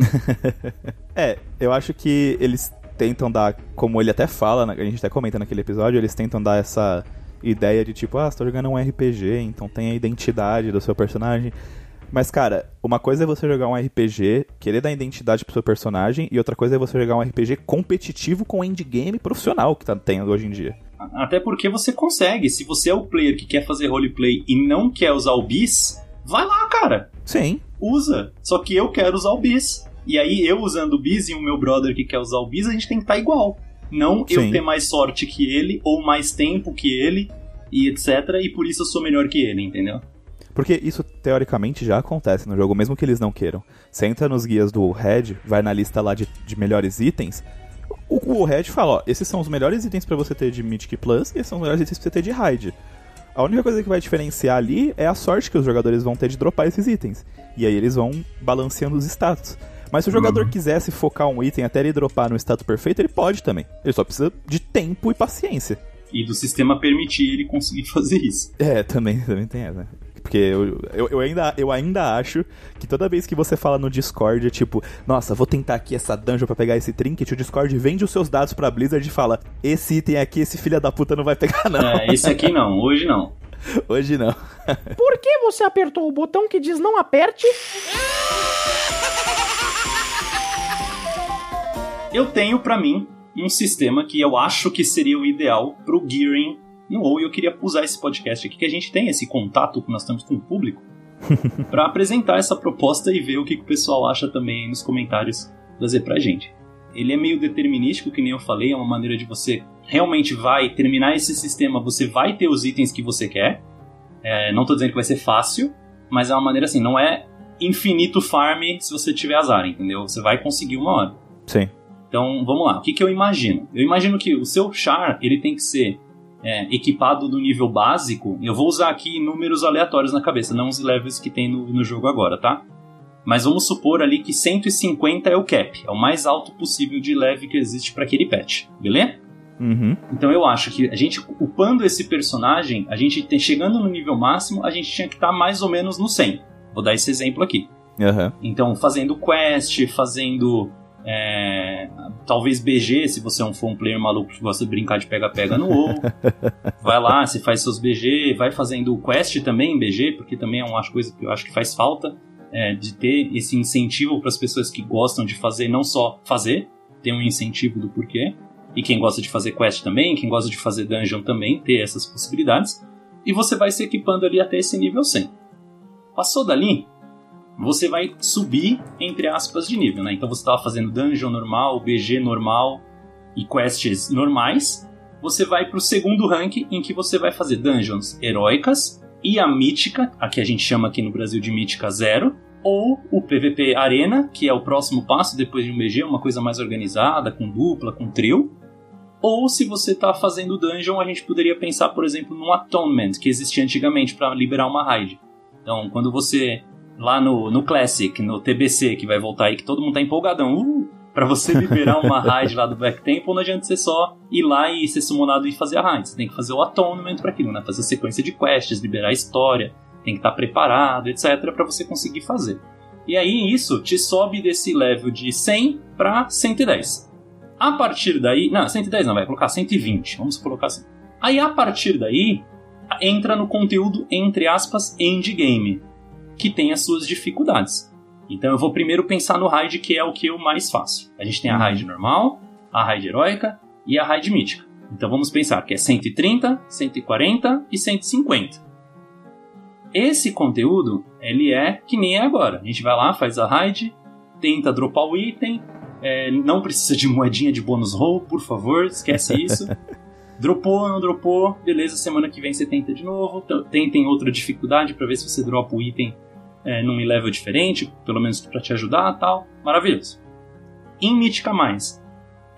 É, eu acho que eles tentam dar, como ele até fala, a gente até comenta naquele episódio, eles tentam dar essa ideia de tipo, ah, você tá jogando um RPG, então tem a identidade do seu personagem. Mas, cara, uma coisa é você jogar um RPG, querer dar identidade pro seu personagem, e outra coisa é você jogar um RPG competitivo com endgame profissional que tá tendo hoje em dia. Até porque você consegue. Se você é o player que quer fazer roleplay e não quer usar o bis, vai lá, cara. Sim. Usa. Só que eu quero usar o bis. E aí, eu usando o bis e o meu brother que quer usar o bis, a gente tem que estar igual. Não eu Sim. ter mais sorte que ele, ou mais tempo que ele, e etc. E por isso eu sou melhor que ele, entendeu? Porque isso teoricamente já acontece no jogo, mesmo que eles não queiram. Você entra nos guias do Red, vai na lista lá de, de melhores itens. O, o Red fala: ó, esses são os melhores itens pra você ter de Mythic Plus e esses são os melhores itens pra você ter de Raid. A única coisa que vai diferenciar ali é a sorte que os jogadores vão ter de dropar esses itens. E aí eles vão balanceando os status. Mas se o jogador quisesse focar um item até ele dropar no status perfeito, ele pode também. Ele só precisa de tempo e paciência. E do sistema permitir ele conseguir fazer isso. É, também, também tem essa. Porque eu, eu, eu ainda, eu ainda acho que toda vez que você fala no Discord, é tipo, nossa, vou tentar aqui essa dungeon pra pegar esse trinket, o Discord vende os seus dados pra Blizzard e fala, esse item aqui, esse filho da puta não vai pegar não. É, esse aqui não, hoje não. Hoje não. Por que você apertou o botão que diz não aperte? Eu tenho pra mim um sistema que eu acho que seria o ideal pro gearing no e eu queria usar esse podcast aqui que a gente tem esse contato que nós temos com o público pra apresentar essa proposta e ver o que, que o pessoal acha também aí nos comentários trazer pra gente. Ele é meio determinístico, que nem eu falei, é uma maneira de você realmente vai terminar esse sistema, você vai ter os itens que você quer. É, não tô dizendo que vai ser fácil, mas é uma maneira assim, não é infinito farm se você tiver azar, entendeu? Você vai conseguir uma hora. Sim. Então, vamos lá. O que, que eu imagino? Eu imagino que o seu char ele tem que ser é, equipado do nível básico. Eu vou usar aqui números aleatórios na cabeça, não os levels que tem no, no jogo agora, tá? Mas vamos supor ali que 150 é o cap, é o mais alto possível de leve que existe para aquele patch, beleza? Uhum. Então eu acho que a gente upando esse personagem, a gente tem, chegando no nível máximo, a gente tinha que estar mais ou menos no 100. Vou dar esse exemplo aqui. Aham. Então, fazendo quest, fazendo. É, talvez BG, se você é um, for um player maluco que gosta de brincar de pega-pega no WoW. vai lá, você faz seus BG, vai fazendo quest também em BG, porque também é uma coisa que eu acho que faz falta. é, de ter esse incentivo para as pessoas que gostam de fazer, não só fazer, ter um incentivo do porquê. E quem gosta de fazer quest também, quem gosta de fazer dungeon também, ter essas possibilidades. E você vai se equipando ali até esse nível 100. Passou dali, você vai subir, entre aspas, de nível, né? Então você estava fazendo dungeon normal, BG normal e quests normais. Você vai para o segundo rank, em que você vai fazer dungeons heróicas e a mítica, a que a gente chama aqui no Brasil de mítica zero, ou o PVP Arena, que é o próximo passo depois de um BG, uma coisa mais organizada, com dupla, com trio. Ou se você está fazendo dungeon, a gente poderia pensar, por exemplo, num Atonement, que existia antigamente para liberar uma raid. Então, quando você lá no, no Classic, no TBC, que vai voltar aí, que todo mundo tá empolgadão, uh, para você liberar uma raid lá do Black Temple, não adianta você só ir lá e ser summonado e fazer a raid. Você tem que fazer o Atonement para aquilo, né? Fazer a sequência de quests, liberar a história, tem que estar preparado, etc, para você conseguir fazer. E aí isso te sobe desse level de 100 para 110. A partir daí, não, 110 não, vai colocar 120, vamos colocar assim. Aí a partir daí entra no conteúdo entre aspas endgame, que tem as suas dificuldades. Então eu vou primeiro pensar no raid que é o que eu mais faço. A gente tem a raid normal, a raid heróica e a raid mítica. Então vamos pensar que é 130, 140 e 150. Esse conteúdo, ele é que nem é agora. A gente vai lá, faz a raid, tenta dropar o item, é, não precisa de moedinha de bônus roll, por favor, esquece isso. dropou, não dropou, beleza, semana que vem você tenta de novo. Tentem outra dificuldade para ver se você dropa o item é, num level diferente, pelo menos para te ajudar tal. Maravilhoso. Em Mítica Mais,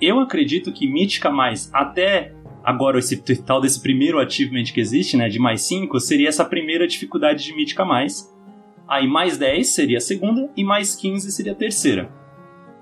eu acredito que Mítica Mais, até agora esse tal desse primeiro achievement que existe, né, de mais 5, seria essa primeira dificuldade de Mítica Mais. Aí mais 10 seria a segunda e mais 15 seria a terceira.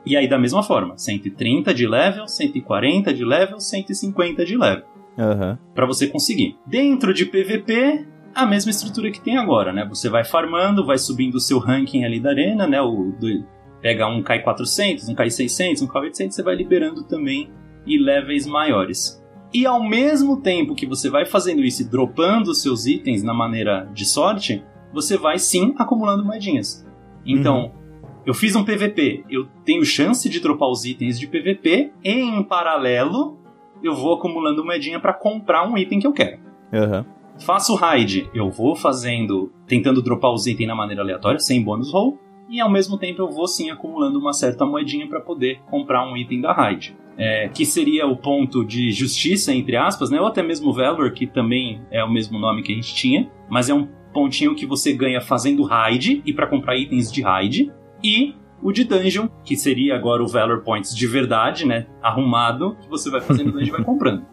E aí da mesma forma, 130 de level, 140 de level, 150 de level. Uhum. Para você conseguir. Dentro de PVP, a mesma estrutura que tem agora, né? Você vai farmando, vai subindo o seu ranking ali da arena, né? O, do, pega um cai 400, um cai 600, um cai 800, você vai liberando também e levels maiores. E ao mesmo tempo que você vai fazendo isso e dropando os seus itens na maneira de sorte, você vai sim acumulando moedinhas. Então, uhum. eu fiz um PVP, eu tenho chance de dropar os itens de PVP e em paralelo eu vou acumulando moedinha para comprar um item que eu quero. Uhum. Faço raid, eu vou fazendo, tentando dropar os itens na maneira aleatória, sem bônus roll, e ao mesmo tempo eu vou sim acumulando uma certa moedinha para poder comprar um item da raid. É, que seria o ponto de justiça, entre aspas, né? ou até mesmo Valor, que também é o mesmo nome que a gente tinha, mas é um pontinho que você ganha fazendo raid e para comprar itens de raid, e o de dungeon, que seria agora o Valor Points de verdade, né? Arrumado, que você vai fazendo dungeon e vai comprando.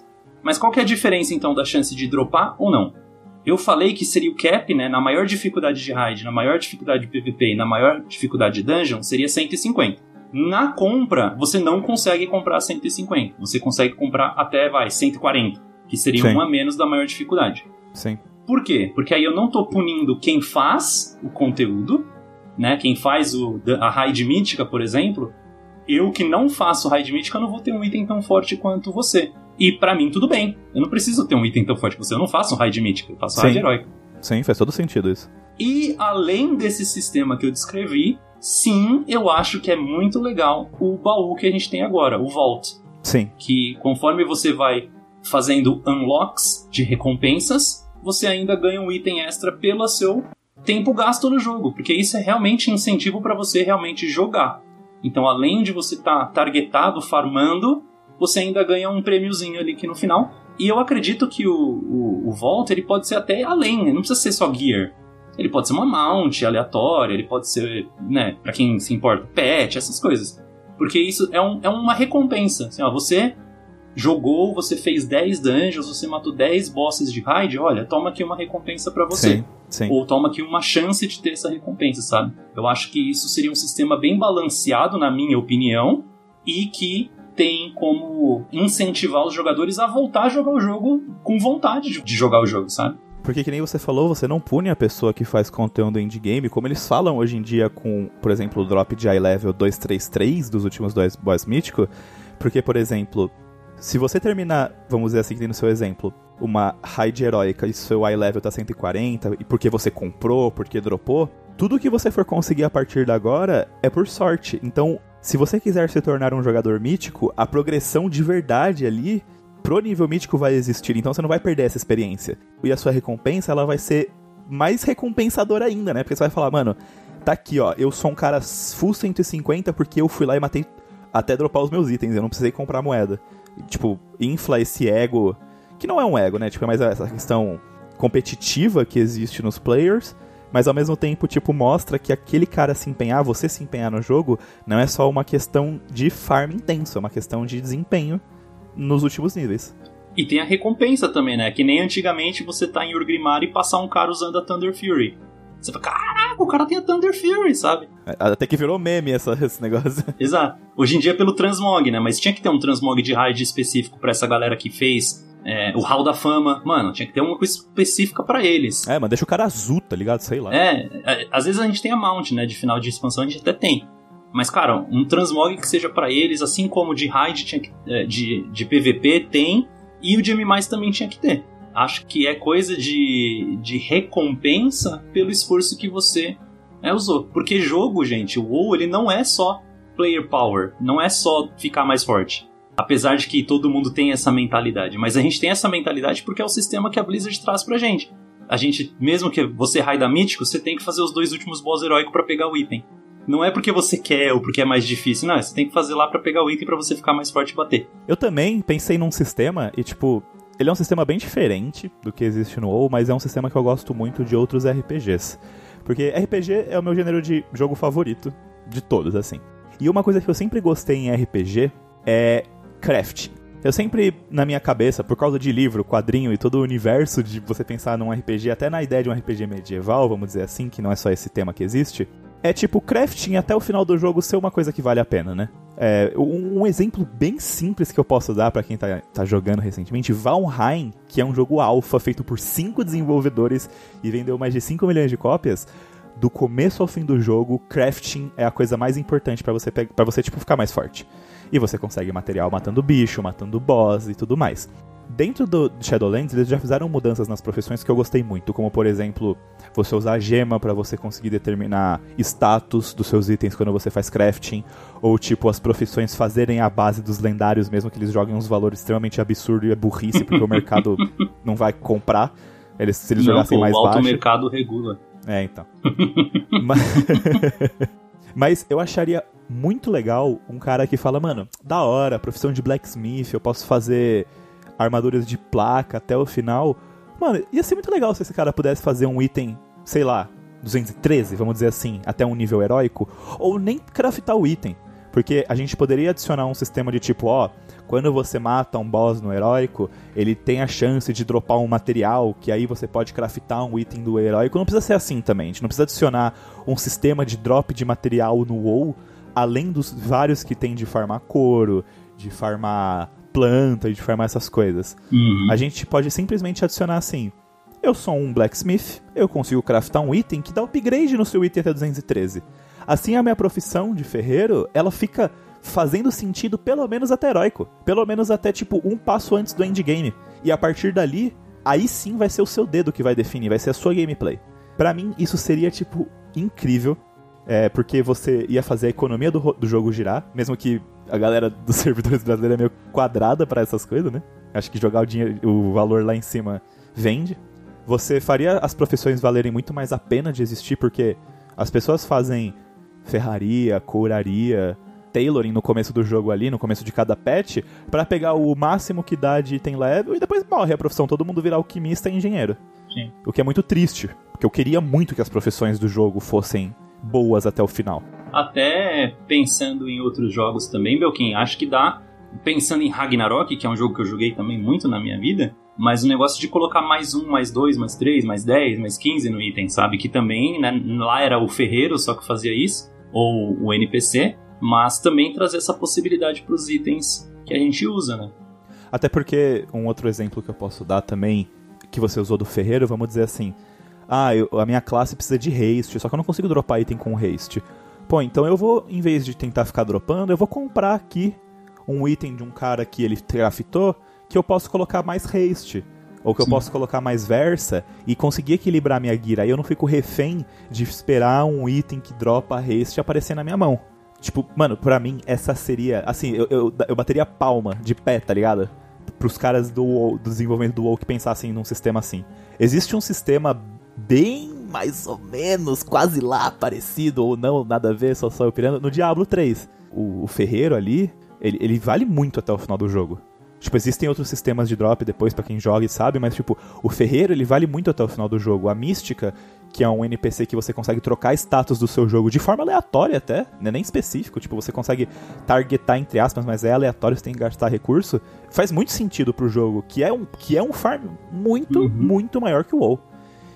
Mas qual que é a diferença então da chance de dropar ou não? Eu falei que seria o cap, né? Na maior dificuldade de raid, na maior dificuldade de PVP e na maior dificuldade de dungeon, seria 150. Na compra, você não consegue comprar 150. Você consegue comprar até, vai, 140. Que seria Sim. um a menos da maior dificuldade. Sim. Por quê? Porque aí eu não tô punindo quem faz o conteúdo, né? Quem faz o, a raid mítica, por exemplo. Eu que não faço raid mítica, não vou ter um item tão forte quanto você. E para mim, tudo bem. Eu não preciso ter um item tão forte que você. Eu não faço um raid mítico, eu faço Sim. raid heróico. Sim, faz todo sentido isso. E além desse sistema que eu descrevi, sim, eu acho que é muito legal o baú que a gente tem agora, o Vault. Sim. Que conforme você vai fazendo unlocks de recompensas, você ainda ganha um item extra pelo seu tempo gasto no jogo, porque isso é realmente incentivo para você realmente jogar. Então, além de você estar tá targetado, farmando, você ainda ganha um prêmiozinho ali aqui no final. E eu acredito que o, o, o Vault ele pode ser até além, não precisa ser só gear. Ele pode ser uma mount aleatória, ele pode ser, né, pra quem se importa, pet, essas coisas. Porque isso é, um, é uma recompensa. Assim, ó, você jogou, você fez 10 dungeons, você matou 10 bosses de raid, olha, toma aqui uma recompensa para você. Sim, sim. Ou toma aqui uma chance de ter essa recompensa, sabe? Eu acho que isso seria um sistema bem balanceado, na minha opinião, e que tem como incentivar os jogadores a voltar a jogar o jogo com vontade de jogar o jogo, sabe? Porque que nem você falou, você não pune a pessoa que faz conteúdo indie game, como eles falam hoje em dia com, por exemplo, o drop de high level 233 dos últimos dois boss míticos. Porque, por exemplo, se você terminar, vamos dizer assim, no seu exemplo, uma raid heróica e seu high level tá 140, e porque você comprou, porque dropou, tudo que você for conseguir a partir de agora é por sorte. Então, se você quiser se tornar um jogador mítico, a progressão de verdade ali pro nível mítico vai existir, então você não vai perder essa experiência. E a sua recompensa, ela vai ser mais recompensadora ainda, né? Porque você vai falar, mano, tá aqui, ó, eu sou um cara full 150 porque eu fui lá e matei até dropar os meus itens, eu não precisei comprar moeda. Tipo, infla esse ego, que não é um ego, né? Tipo, é mais essa questão competitiva que existe nos players mas ao mesmo tempo, tipo, mostra que aquele cara se empenhar, você se empenhar no jogo, não é só uma questão de farm intenso, é uma questão de desempenho nos últimos níveis. E tem a recompensa também, né? Que nem antigamente você tá em Urgrimmar e passar um cara usando a Thunder Fury. Você fala, caraca, o cara tem a Thunder Fury, sabe? É, até que virou meme essa, esse negócio. Exato. Hoje em dia é pelo Transmog, né? Mas tinha que ter um Transmog de raid específico para essa galera que fez é, o Hall da Fama. Mano, tinha que ter uma coisa específica para eles. É, mas deixa o cara azul, tá ligado? Sei lá. É, é, às vezes a gente tem a Mount, né? De final de expansão a gente até tem. Mas, cara, um transmog que seja para eles, assim como de raid tinha que, é, de, de PVP tem, e o de M+, também tinha que ter. Acho que é coisa de, de recompensa pelo esforço que você é, usou. Porque jogo, gente, o WoW, ele não é só player power, não é só ficar mais forte Apesar de que todo mundo tem essa mentalidade. Mas a gente tem essa mentalidade porque é o sistema que a Blizzard traz pra gente. A gente, mesmo que você raida mítico, você tem que fazer os dois últimos boss heróicos para pegar o item. Não é porque você quer ou porque é mais difícil, não. Você tem que fazer lá para pegar o item para você ficar mais forte e bater. Eu também pensei num sistema e, tipo, ele é um sistema bem diferente do que existe no WoW, mas é um sistema que eu gosto muito de outros RPGs. Porque RPG é o meu gênero de jogo favorito de todos, assim. E uma coisa que eu sempre gostei em RPG é crafting. Eu sempre, na minha cabeça, por causa de livro, quadrinho e todo o universo de você pensar num RPG, até na ideia de um RPG medieval, vamos dizer assim, que não é só esse tema que existe, é tipo crafting até o final do jogo ser uma coisa que vale a pena, né? É, um, um, exemplo bem simples que eu posso dar para quem tá, tá, jogando recentemente, Valheim, que é um jogo alfa feito por cinco desenvolvedores e vendeu mais de 5 milhões de cópias, do começo ao fim do jogo, crafting é a coisa mais importante para você para você tipo ficar mais forte. E você consegue material matando bicho, matando boss e tudo mais. Dentro do Shadowlands, eles já fizeram mudanças nas profissões que eu gostei muito, como por exemplo, você usar gema para você conseguir determinar status dos seus itens quando você faz crafting, ou tipo as profissões fazerem a base dos lendários mesmo que eles joguem uns valores extremamente absurdos e é burrice porque o mercado não vai comprar. Eles, se eles não, jogassem pô, mais baixo. O alto mercado regula. É, então. Mas... Mas eu acharia muito legal um cara que fala, mano, da hora, profissão de blacksmith, eu posso fazer armaduras de placa até o final. Mano, ia ser muito legal se esse cara pudesse fazer um item, sei lá, 213, vamos dizer assim, até um nível heróico, ou nem craftar o item. Porque a gente poderia adicionar um sistema de tipo, ó, quando você mata um boss no heróico, ele tem a chance de dropar um material, que aí você pode craftar um item do heróico. Não precisa ser assim também, a gente não precisa adicionar um sistema de drop de material no WoW, além dos vários que tem de farmar couro, de farmar planta e de farmar essas coisas. Uhum. A gente pode simplesmente adicionar assim: eu sou um blacksmith, eu consigo craftar um item que dá upgrade no seu item até 213. Assim a minha profissão de ferreiro, ela fica fazendo sentido pelo menos até heróico. Pelo menos até, tipo, um passo antes do endgame. E a partir dali, aí sim vai ser o seu dedo que vai definir, vai ser a sua gameplay. Para mim, isso seria, tipo, incrível. É, porque você ia fazer a economia do, do jogo girar, mesmo que a galera dos servidores brasileiros é meio quadrada para essas coisas, né? Acho que jogar o, dinheiro, o valor lá em cima vende. Você faria as profissões valerem muito mais a pena de existir, porque as pessoas fazem ferraria, couraria, tailoring no começo do jogo ali, no começo de cada patch, para pegar o máximo que dá de item level e depois morre a profissão, todo mundo virar alquimista e engenheiro. Sim. O que é muito triste, porque eu queria muito que as profissões do jogo fossem boas até o final. Até pensando em outros jogos também, Belkin, acho que dá. Pensando em Ragnarok, que é um jogo que eu joguei também muito na minha vida, mas o negócio de colocar mais um, mais dois, mais três, mais dez, mais quinze no item, sabe? Que também, né, lá era o ferreiro só que fazia isso, ou o NPC, mas também trazer essa possibilidade para os itens que a gente usa, né? Até porque um outro exemplo que eu posso dar também, que você usou do ferreiro, vamos dizer assim, ah, eu, a minha classe precisa de haste, só que eu não consigo dropar item com haste. Pô, então eu vou, em vez de tentar ficar dropando, eu vou comprar aqui um item de um cara que ele craftou que eu posso colocar mais haste. Ou que Sim. eu posso colocar mais versa e conseguir equilibrar minha guira. Aí eu não fico refém de esperar um item que dropa haste aparecer na minha mão. Tipo, mano, pra mim, essa seria. Assim, eu, eu, eu bateria palma de pé, tá ligado? Pros caras do, do desenvolvimento do WoW que pensassem num sistema assim. Existe um sistema bem mais ou menos, quase lá parecido, ou não, nada a ver, só só eu pirando, no Diablo 3. O, o ferreiro ali, ele, ele vale muito até o final do jogo. Tipo, existem outros sistemas de drop depois para quem joga e sabe, mas tipo, o ferreiro ele vale muito até o final do jogo. A mística, que é um NPC que você consegue trocar status do seu jogo de forma aleatória até, não é nem específico, tipo, você consegue targetar entre aspas, mas é aleatório, você tem que gastar recurso. Faz muito sentido pro jogo, que é um, que é um farm muito, uhum. muito maior que o WoW.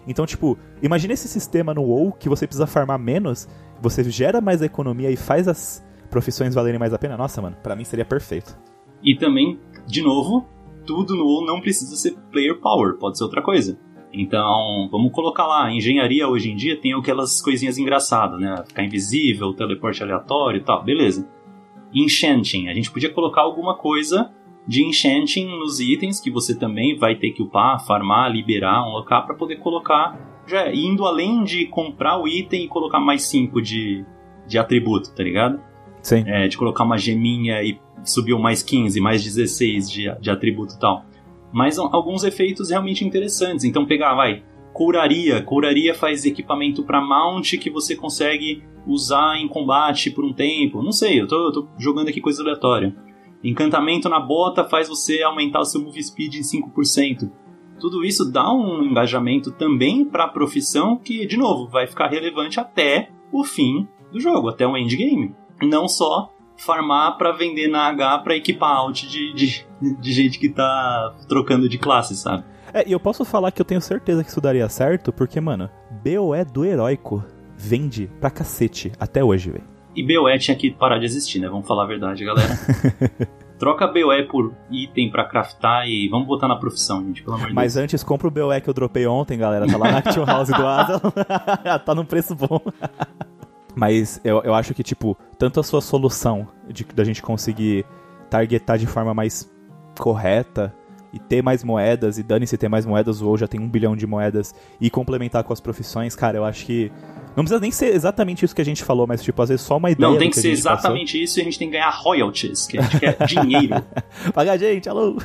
Então, tipo, imagine esse sistema no WoW que você precisa farmar menos, você gera mais economia e faz as profissões valerem mais a pena. Nossa, mano, para mim seria perfeito. E também de novo, tudo no WoW não precisa ser player power, pode ser outra coisa. Então, vamos colocar lá, engenharia hoje em dia tem aquelas coisinhas engraçadas, né? Ficar invisível, teleporte aleatório e tal, beleza. Enchanting, a gente podia colocar alguma coisa de enchanting nos itens que você também vai ter que upar, farmar, liberar, unlockar para poder colocar, já indo além de comprar o item e colocar mais 5 de, de atributo, tá ligado? Sim. É, de colocar uma geminha e subiu mais 15, mais 16 de, de atributo e tal. Mas alguns efeitos realmente interessantes. Então pegar, vai, couraria. Couraria faz equipamento para mount que você consegue usar em combate por um tempo. Não sei, eu tô, eu tô jogando aqui coisa aleatória. Encantamento na bota faz você aumentar o seu move speed em 5%. Tudo isso dá um engajamento também para a profissão que, de novo, vai ficar relevante até o fim do jogo, até o endgame. Não só farmar para vender na H para equipar out de, de, de, gente que tá trocando de classe, sabe? É, e eu posso falar que eu tenho certeza que isso daria certo, porque, mano, BOE do heróico vende pra cacete até hoje, velho. E BOE tinha que parar de existir, né? Vamos falar a verdade, galera. Troca BOE por item pra craftar e vamos botar na profissão, gente, pelo amor de Mas Deus. antes, compra o BOE que eu dropei ontem, galera. Tá lá na Action House do Adam. tá num preço bom. Mas eu, eu acho que, tipo, tanto a sua solução de da gente conseguir targetar de forma mais correta e ter mais moedas, e dane-se ter mais moedas, ou já tem um bilhão de moedas, e complementar com as profissões, cara, eu acho que. Não precisa nem ser exatamente isso que a gente falou, mas, tipo, às vezes só uma ideia. Não, tem que, que ser exatamente passou. isso e a gente tem que ganhar royalties, que a gente quer dinheiro. Pagar a gente, alô!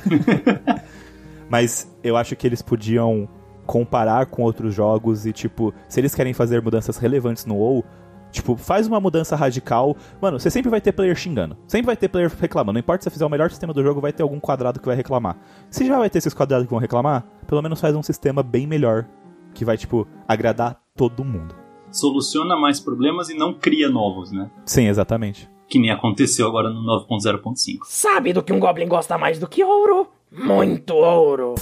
mas eu acho que eles podiam comparar com outros jogos e, tipo, se eles querem fazer mudanças relevantes no WoW, Tipo, faz uma mudança radical. Mano, você sempre vai ter player xingando. Sempre vai ter player reclamando. Não importa se você fizer o melhor sistema do jogo, vai ter algum quadrado que vai reclamar. Se já vai ter esses quadrados que vão reclamar, pelo menos faz um sistema bem melhor. Que vai, tipo, agradar todo mundo. Soluciona mais problemas e não cria novos, né? Sim, exatamente. Que nem aconteceu agora no 9.0.5. Sabe do que um Goblin gosta mais do que ouro? Muito ouro!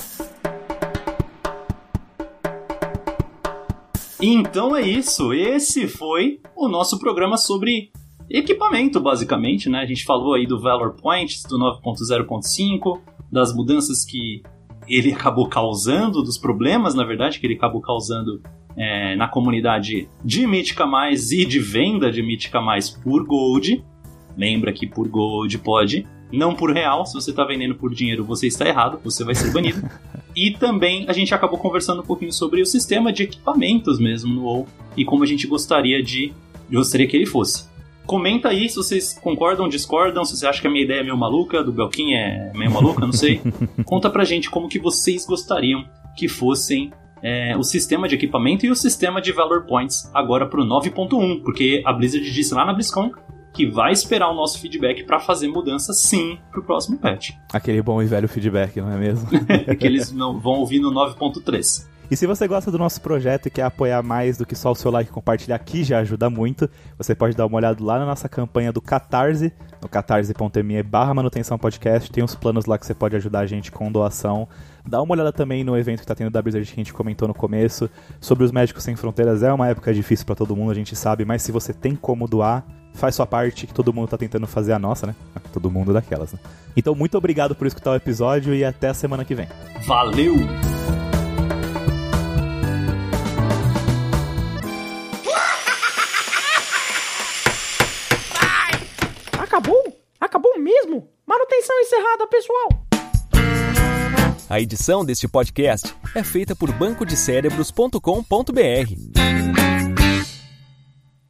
Então é isso, esse foi o nosso programa sobre equipamento, basicamente, né? A gente falou aí do Valor Point, do 9.0.5, das mudanças que ele acabou causando, dos problemas, na verdade, que ele acabou causando é, na comunidade de Mítica Mais e de venda de Mítica Mais por Gold. Lembra que por Gold pode, não por real. Se você está vendendo por dinheiro, você está errado, você vai ser banido. E também a gente acabou conversando um pouquinho sobre o sistema de equipamentos mesmo no WoW e como a gente gostaria de gostaria que ele fosse. Comenta aí se vocês concordam, discordam, se você acha que a minha ideia é meio maluca, do Belkin é meio maluca, não sei. Conta pra gente como que vocês gostariam que fossem é, o sistema de equipamento e o sistema de Valor Points agora pro 9.1, porque a Blizzard disse lá na BlizzCon que vai esperar o nosso feedback para fazer mudança sim pro próximo patch. Aquele bom e velho feedback, não é mesmo? que eles não vão ouvir no 9.3. E se você gosta do nosso projeto e quer apoiar mais do que só o seu like e compartilhar, que já ajuda muito, você pode dar uma olhada lá na nossa campanha do Catarse, no catarse.me barra manutenção podcast. Tem uns planos lá que você pode ajudar a gente com doação. Dá uma olhada também no evento que tá tendo da Blizzard que a gente comentou no começo. Sobre os Médicos Sem Fronteiras, é uma época difícil para todo mundo, a gente sabe, mas se você tem como doar, faz sua parte, que todo mundo tá tentando fazer a nossa, né? Todo mundo daquelas, né? Então, muito obrigado por escutar o episódio e até a semana que vem. Valeu! Acabou? Acabou mesmo? Manutenção encerrada, pessoal! A edição deste podcast é feita por bancodecerebros.com.br.